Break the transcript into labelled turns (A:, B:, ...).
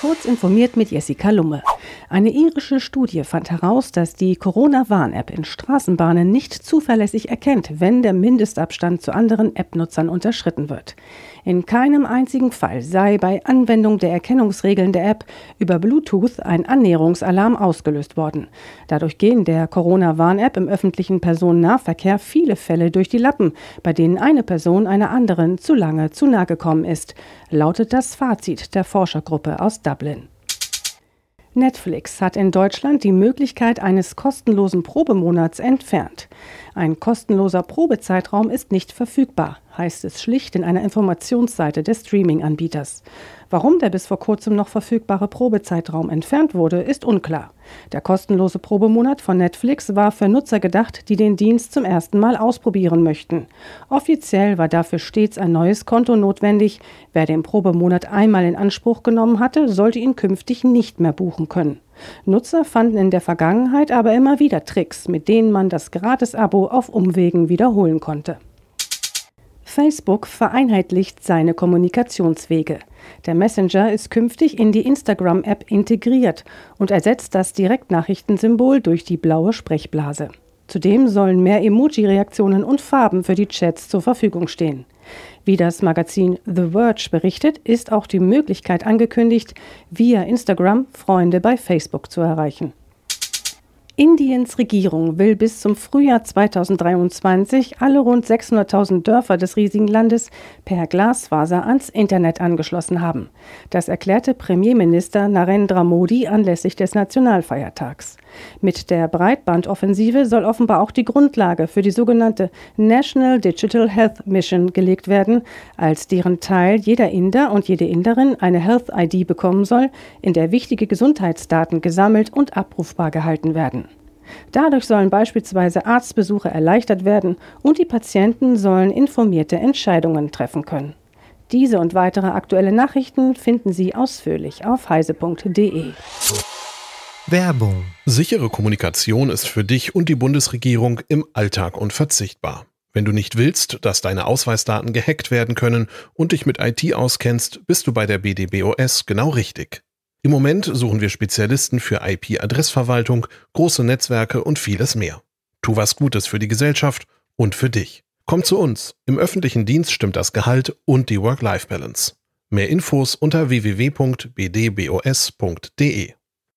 A: Kurz informiert mit Jessica Lumme. Eine irische Studie fand heraus, dass die Corona-Warn-App in Straßenbahnen nicht zuverlässig erkennt, wenn der Mindestabstand zu anderen App-Nutzern unterschritten wird. In keinem einzigen Fall sei bei Anwendung der Erkennungsregeln der App über Bluetooth ein Annäherungsalarm ausgelöst worden. Dadurch gehen der Corona-Warn-App im öffentlichen Personennahverkehr viele Fälle durch die Lappen, bei denen eine Person einer anderen zu lange zu nahe gekommen ist, lautet das Fazit der Forschergruppe aus Dublin. Netflix hat in Deutschland die Möglichkeit eines kostenlosen Probemonats entfernt. Ein kostenloser Probezeitraum ist nicht verfügbar, heißt es schlicht in einer Informationsseite des Streaming-Anbieters. Warum der bis vor kurzem noch verfügbare Probezeitraum entfernt wurde, ist unklar. Der kostenlose Probemonat von Netflix war für Nutzer gedacht, die den Dienst zum ersten Mal ausprobieren möchten. Offiziell war dafür stets ein neues Konto notwendig. Wer den Probemonat einmal in Anspruch genommen hatte, sollte ihn künftig nicht mehr buchen können. Nutzer fanden in der Vergangenheit aber immer wieder Tricks, mit denen man das Gratis-Abo auf Umwegen wiederholen konnte. Facebook vereinheitlicht seine Kommunikationswege. Der Messenger ist künftig in die Instagram-App integriert und ersetzt das Direktnachrichtensymbol durch die blaue Sprechblase. Zudem sollen mehr Emoji-Reaktionen und Farben für die Chats zur Verfügung stehen. Wie das Magazin The Verge berichtet, ist auch die Möglichkeit angekündigt, via Instagram Freunde bei Facebook zu erreichen. Indiens Regierung will bis zum Frühjahr 2023 alle rund 600.000 Dörfer des riesigen Landes per Glasfaser ans Internet angeschlossen haben. Das erklärte Premierminister Narendra Modi anlässlich des Nationalfeiertags. Mit der Breitbandoffensive soll offenbar auch die Grundlage für die sogenannte National Digital Health Mission gelegt werden, als deren Teil jeder Inder und jede Inderin eine Health ID bekommen soll, in der wichtige Gesundheitsdaten gesammelt und abrufbar gehalten werden. Dadurch sollen beispielsweise Arztbesuche erleichtert werden und die Patienten sollen informierte Entscheidungen treffen können. Diese und weitere aktuelle Nachrichten finden Sie ausführlich auf heise.de.
B: Werbung. Sichere Kommunikation ist für dich und die Bundesregierung im Alltag unverzichtbar. Wenn du nicht willst, dass deine Ausweisdaten gehackt werden können und dich mit IT auskennst, bist du bei der BDBOS genau richtig. Im Moment suchen wir Spezialisten für IP-Adressverwaltung, große Netzwerke und vieles mehr. Tu was Gutes für die Gesellschaft und für dich. Komm zu uns. Im öffentlichen Dienst stimmt das Gehalt und die Work-Life-Balance. Mehr Infos unter www.bdbos.de.